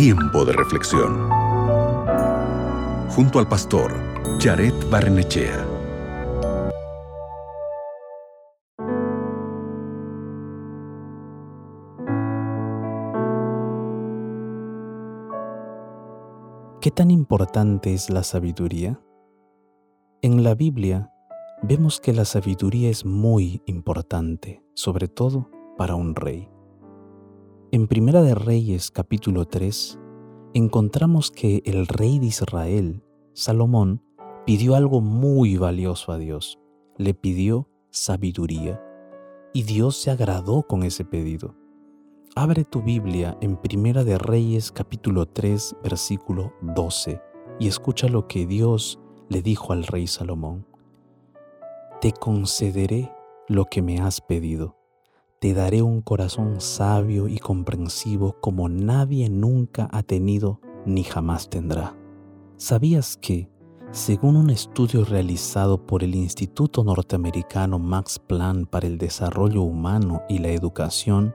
Tiempo de reflexión. Junto al pastor Jared Barnechea. ¿Qué tan importante es la sabiduría? En la Biblia vemos que la sabiduría es muy importante, sobre todo para un rey. En Primera de Reyes capítulo 3 encontramos que el rey de Israel, Salomón, pidió algo muy valioso a Dios. Le pidió sabiduría y Dios se agradó con ese pedido. Abre tu Biblia en Primera de Reyes capítulo 3 versículo 12 y escucha lo que Dios le dijo al rey Salomón. Te concederé lo que me has pedido te daré un corazón sabio y comprensivo como nadie nunca ha tenido ni jamás tendrá. ¿Sabías que, según un estudio realizado por el Instituto Norteamericano Max Planck para el Desarrollo Humano y la Educación,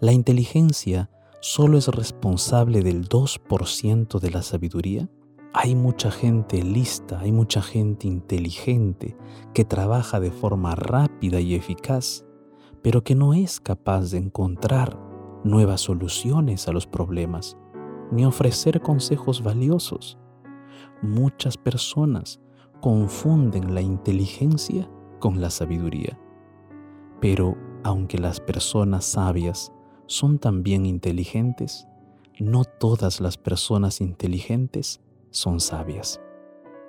la inteligencia solo es responsable del 2% de la sabiduría? Hay mucha gente lista, hay mucha gente inteligente que trabaja de forma rápida y eficaz, pero que no es capaz de encontrar nuevas soluciones a los problemas, ni ofrecer consejos valiosos. Muchas personas confunden la inteligencia con la sabiduría. Pero aunque las personas sabias son también inteligentes, no todas las personas inteligentes son sabias.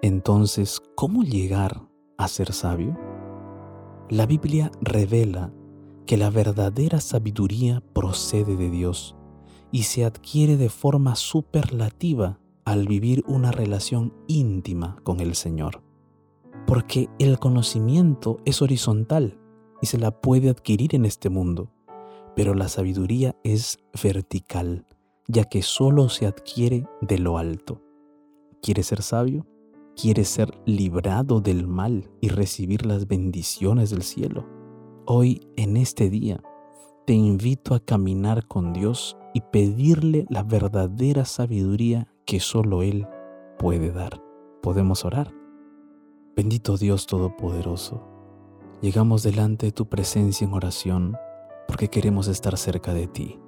Entonces, ¿cómo llegar a ser sabio? La Biblia revela que la verdadera sabiduría procede de Dios y se adquiere de forma superlativa al vivir una relación íntima con el Señor. Porque el conocimiento es horizontal y se la puede adquirir en este mundo, pero la sabiduría es vertical, ya que solo se adquiere de lo alto. ¿Quieres ser sabio? ¿Quieres ser librado del mal y recibir las bendiciones del cielo? Hoy, en este día, te invito a caminar con Dios y pedirle la verdadera sabiduría que solo Él puede dar. ¿Podemos orar? Bendito Dios Todopoderoso, llegamos delante de tu presencia en oración porque queremos estar cerca de ti,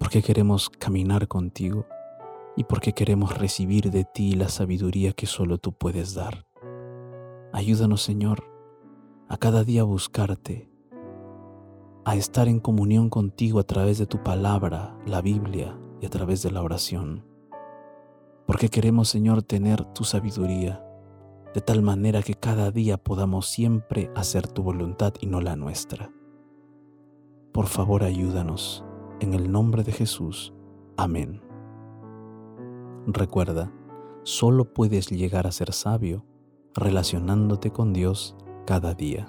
porque queremos caminar contigo y porque queremos recibir de ti la sabiduría que solo tú puedes dar. Ayúdanos, Señor, a cada día buscarte a estar en comunión contigo a través de tu palabra, la Biblia y a través de la oración. Porque queremos, Señor, tener tu sabiduría, de tal manera que cada día podamos siempre hacer tu voluntad y no la nuestra. Por favor, ayúdanos. En el nombre de Jesús. Amén. Recuerda, solo puedes llegar a ser sabio relacionándote con Dios cada día.